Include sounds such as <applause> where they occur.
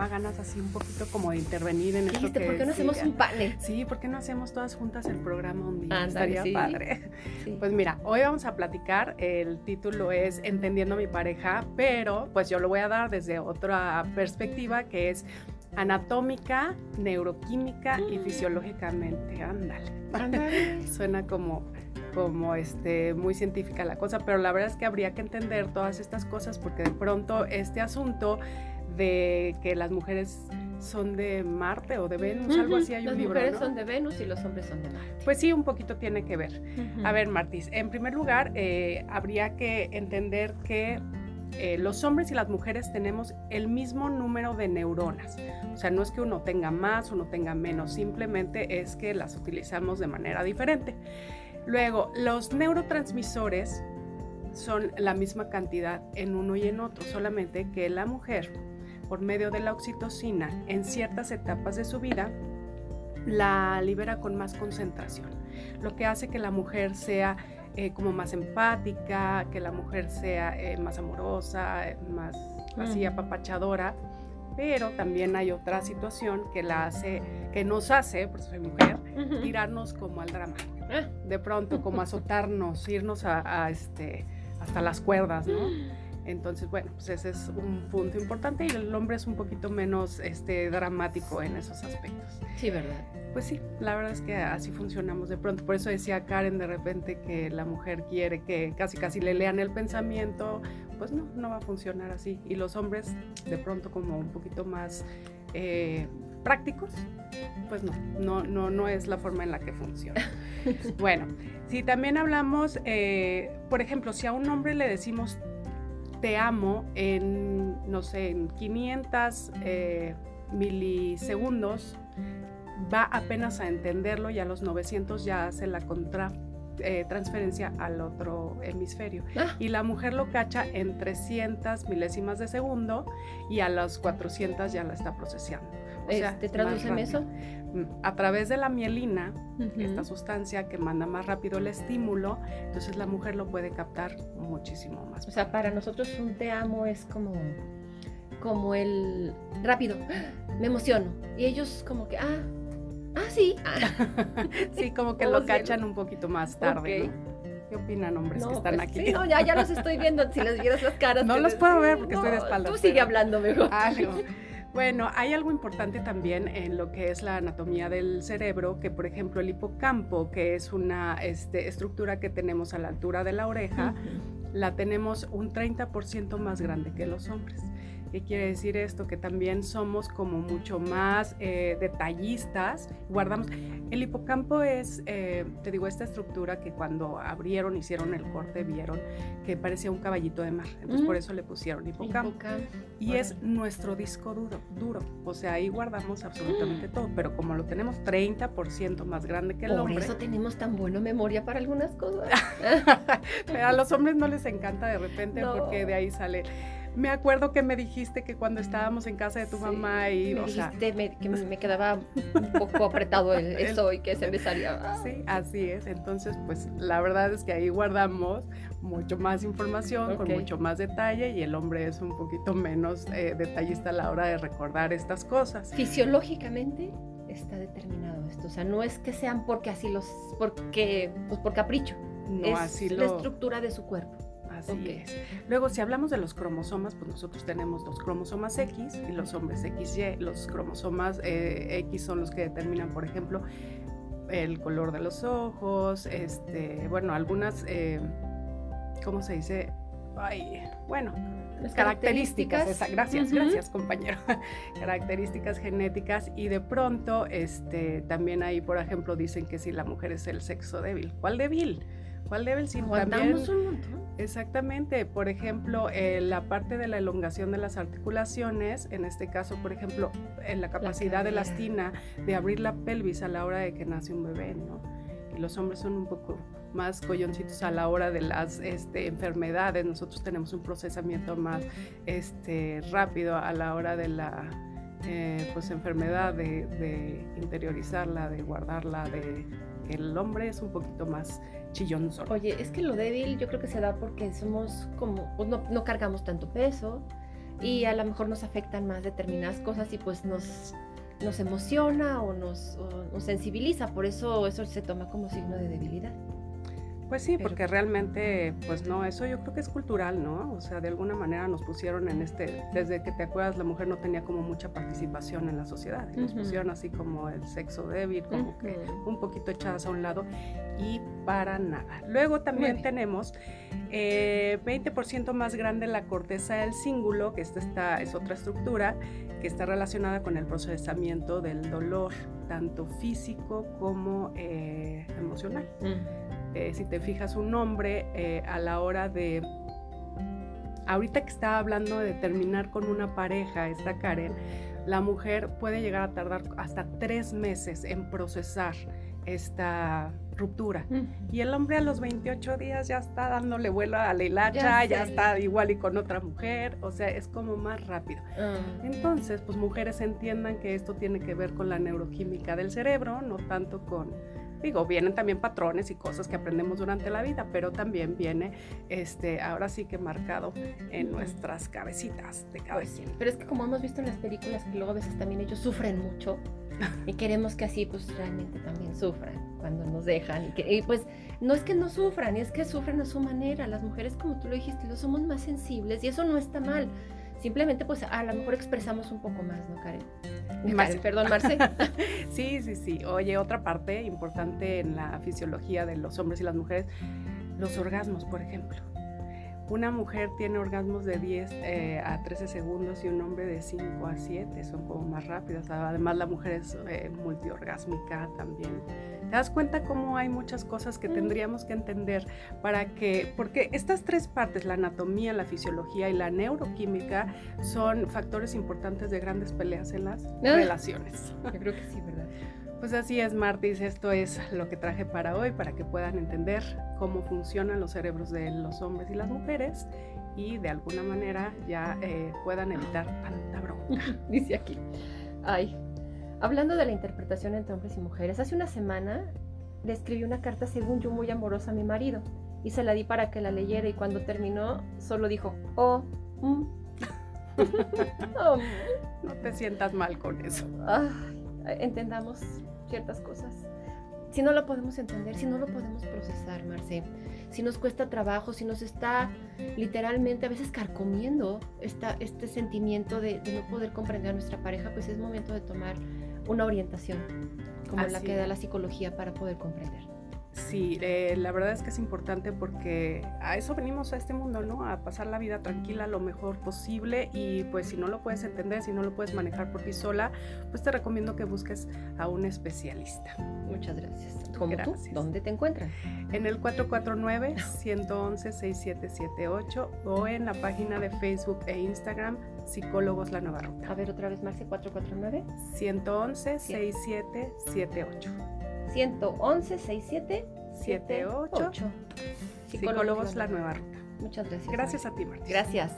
daba ganas así un poquito como de intervenir en esto que ¿por qué no hacemos un panel? Sí, ¿por qué no hacemos todas juntas el programa un día? Estaría padre. Pues mira, hoy vamos a platicar, el título es Entendiendo a mi pareja, pero pues yo lo voy a dar desde otra perspectiva que es anatómica, neuroquímica y mm. fisiológicamente. Ándale. <laughs> Suena como como este, muy científica la cosa, pero la verdad es que habría que entender todas estas cosas porque de pronto este asunto de que las mujeres son de Marte o de Venus, algo así hay un libro. Las mujeres son de Venus y los hombres son de Marte. Pues sí, un poquito tiene que ver. A ver, Martis, en primer lugar, eh, habría que entender que eh, los hombres y las mujeres tenemos el mismo número de neuronas. O sea, no es que uno tenga más, uno tenga menos, simplemente es que las utilizamos de manera diferente. Luego, los neurotransmisores son la misma cantidad en uno y en otro, solamente que la mujer, por medio de la oxitocina, en ciertas etapas de su vida, la libera con más concentración, lo que hace que la mujer sea eh, como más empática, que la mujer sea eh, más amorosa, más así apapachadora, pero también hay otra situación que la hace, que nos hace, por soy mujer, tirarnos como al drama. Ah. de pronto, como <laughs> azotarnos, irnos a, este, hasta las cuerdas, ¿no? Entonces, bueno, pues ese es un punto importante y el hombre es un poquito menos este, dramático en esos aspectos. Sí, ¿verdad? Pues sí, la verdad es que así funcionamos de pronto. Por eso decía Karen de repente que la mujer quiere que casi casi le lean el pensamiento. Pues no, no va a funcionar así. Y los hombres de pronto como un poquito más eh, prácticos, pues no, no, no, no es la forma en la que funciona. <laughs> bueno, si también hablamos, eh, por ejemplo, si a un hombre le decimos te amo en, no sé, en 500 eh, milisegundos, va apenas a entenderlo y a los 900 ya hace la contra eh, transferencia al otro hemisferio. Ah. Y la mujer lo cacha en 300 milésimas de segundo y a las 400 ya la está procesando. O sea, ¿Te traduceme eso? Mm, a través de la mielina, esta sustancia que manda más rápido el estímulo, entonces la mujer lo puede captar muchísimo más. O sea, para nosotros un te amo es como como el rápido, me emociono. Y ellos como que, ah, Ah, sí. <laughs> sí, como que <laughs> lo cachan un poquito más tarde. ¿Qué opinan, hombres que están pues, aquí? no, ya, ya los estoy viendo. Si les vieras las <laughs> caras. No los puedo ver porque estoy de espaldas. Tú sigue hablando mejor. Bueno, hay algo importante también en lo que es la anatomía del cerebro, que por ejemplo el hipocampo, que es una este, estructura que tenemos a la altura de la oreja, la tenemos un 30% más grande que los hombres. ¿Qué quiere decir esto? Que también somos como mucho más eh, detallistas. Guardamos. El hipocampo es, eh, te digo, esta estructura que cuando abrieron, hicieron el corte, vieron que parecía un caballito de mar. Entonces por eso le pusieron hipocampo. Y es nuestro disco duro, duro. O sea, ahí guardamos absolutamente <gasps> todo. Pero como lo tenemos 30% más grande que el hombre. Por eso tenemos tan buena memoria para algunas cosas. pero <laughs> <laughs> a los hombres no les encanta de repente porque de ahí sale me acuerdo que me dijiste que cuando estábamos en casa de tu mamá y me dijiste que me quedaba un poco apretado <laughs> el, eso y que se me salía. Sí, así es. Entonces, pues la verdad es que ahí guardamos mucho más información, con mucho más detalle y el hombre es un poquito menos eh, detallista a la hora de recordar estas cosas. Fisiológicamente está determinado esto, o sea, no es que sean porque así los, porque, pues por capricho. No, es así la estructura de su cuerpo. Así es. Luego, si hablamos de los cromosomas, pues nosotros tenemos los cromosomas X y los hombres XY. Los cromosomas eh, X son los que determinan, por ejemplo, el color de los ojos, este, bueno, algunas, eh, ¿cómo se dice? Ay, bueno, las características, gracias, gracias compañero, <laughs> características genéticas y de pronto, este, también ahí, por ejemplo, dicen que si la mujer es el sexo débil, ¿cuál débil? ¿Cuál débil? Si también, un montón. Exactamente, por ejemplo, eh, la parte de la elongación de las articulaciones, en este caso, por ejemplo, en la capacidad de la estina de abrir la pelvis a la hora de que nace un bebé, ¿no? Y los hombres son un poco más colloncitos a la hora de las este, enfermedades, nosotros tenemos un procesamiento más este, rápido a la hora de la eh, pues, enfermedad, de, de interiorizarla, de guardarla, de el hombre es un poquito más chillón solo. Oye, es que lo débil yo creo que se da porque somos como, pues no, no cargamos tanto peso, y a lo mejor nos afectan más determinadas cosas y pues nos, nos emociona o nos, o nos sensibiliza, por eso eso se toma como signo de debilidad. Pues sí, porque realmente, pues no, eso yo creo que es cultural, ¿no? O sea, de alguna manera nos pusieron en este, desde que te acuerdas, la mujer no tenía como mucha participación en la sociedad, nos pusieron así como el sexo débil, como que un poquito echadas a un lado y para nada. Luego también tenemos 20% eh, más grande la corteza del cíngulo, que esta, es otra estructura que está relacionada con el procesamiento del dolor, tanto físico como eh, emocional. Eh, si te fijas, un hombre eh, a la hora de... Ahorita que estaba hablando de terminar con una pareja, esta Karen, la mujer puede llegar a tardar hasta tres meses en procesar esta ruptura. Y el hombre a los 28 días ya está dándole vuelo a la hilacha, ya, está igual y con otra mujer, o sea, es como más rápido. Ah. Entonces, pues mujeres entiendan que esto tiene que ver con la neuroquímica del cerebro, no tanto con Digo, vienen también patrones y cosas que aprendemos durante la vida, pero también viene, este, ahora sí que marcado en nuestras cabecitas de cada pues Pero es que como hemos visto en las películas que luego a veces también ellos sufren mucho <laughs> y queremos que así pues realmente también sufran cuando nos dejan y, que, pues no es que no sufran, es que sufren a su manera. Las mujeres, como tú lo dijiste, lo somos más sensibles y eso no está mal. Simplemente pues a lo mejor expresamos un poco más, ¿no, Karen? Marce. Perdón, Marce. <laughs> sí, sí, sí. Oye, otra parte importante en la fisiología de los hombres y las mujeres, los orgasmos, por ejemplo. Una mujer tiene orgasmos de 10 eh, a 13 segundos y un hombre de 5 a 7, son como más rápidas. Además, la mujer es eh, multiorgásmica también. ¿Te das cuenta cómo hay muchas cosas que tendríamos que entender para que, porque estas tres partes, la anatomía, la fisiología y la neuroquímica, son factores importantes de grandes peleas en las relaciones? Yo creo que sí, ¿verdad? <laughs> Pues así es, Martis. Esto es lo que traje para hoy, para que puedan entender cómo funcionan los cerebros de los hombres y las mujeres y de alguna manera ya eh, puedan evitar tanta bronca. <laughs> Dice aquí. Ay, hablando de la interpretación entre hombres y mujeres, hace una semana le escribí una carta, según yo, muy amorosa a mi marido y se la di para que la leyera y cuando terminó solo dijo, oh, mm". <laughs> oh no te sientas mal con eso. Entendamos ciertas cosas. Si no lo podemos entender, si no lo podemos procesar, Marce, si nos cuesta trabajo, si nos está literalmente a veces carcomiendo esta, este sentimiento de, no poder comprender a nuestra pareja, pues es momento de tomar una orientación como la que da la psicología para poder comprender. Sí, eh, la verdad es que es importante porque a eso venimos a este mundo, ¿no? A pasar la vida tranquila lo mejor posible y pues si no lo puedes entender, si no lo puedes manejar por ti sola, pues te recomiendo que busques a un especialista. Muchas gracias. ¿Cómo tú? ¿Dónde te encuentras? En el 449-111-6778 o en la página de Facebook e Instagram Psicólogos La Nueva Ruta. A ver otra vez, Marce, 449. 111-6778. 111 67 78 Psicólogos La Nueva Ruta. Muchas gracias. Gracias a ti, Marta. Gracias.